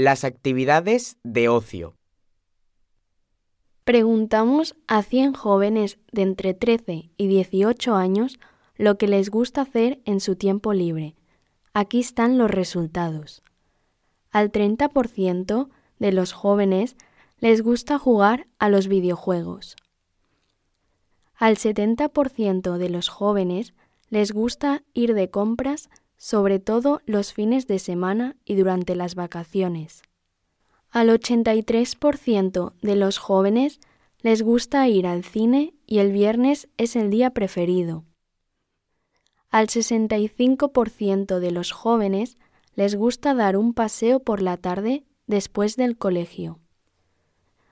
Las actividades de ocio. Preguntamos a 100 jóvenes de entre 13 y 18 años lo que les gusta hacer en su tiempo libre. Aquí están los resultados. Al 30% de los jóvenes les gusta jugar a los videojuegos. Al 70% de los jóvenes les gusta ir de compras, sobre todo los fines de semana y durante las vacaciones. Al 83% de los jóvenes les gusta ir al cine y el viernes es el día preferido. Al 65% de los jóvenes les gusta dar un paseo por la tarde después del colegio.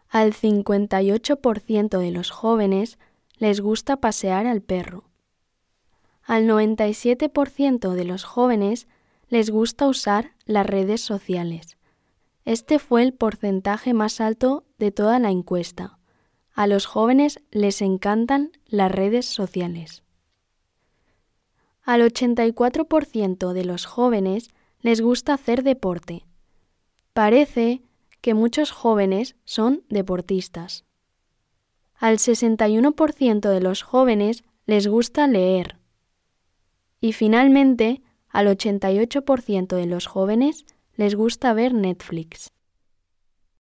Al 58% de los jóvenes les gusta pasear al perro. Al 97% de los jóvenes les gusta usar las redes sociales. Este fue el porcentaje más alto de toda la encuesta. A los jóvenes les encantan las redes sociales. Al 84% de los jóvenes les gusta hacer deporte. Parece que muchos jóvenes son deportistas. Al 61% de los jóvenes les gusta leer. Y finalmente, al 88% de los jóvenes les gusta ver Netflix.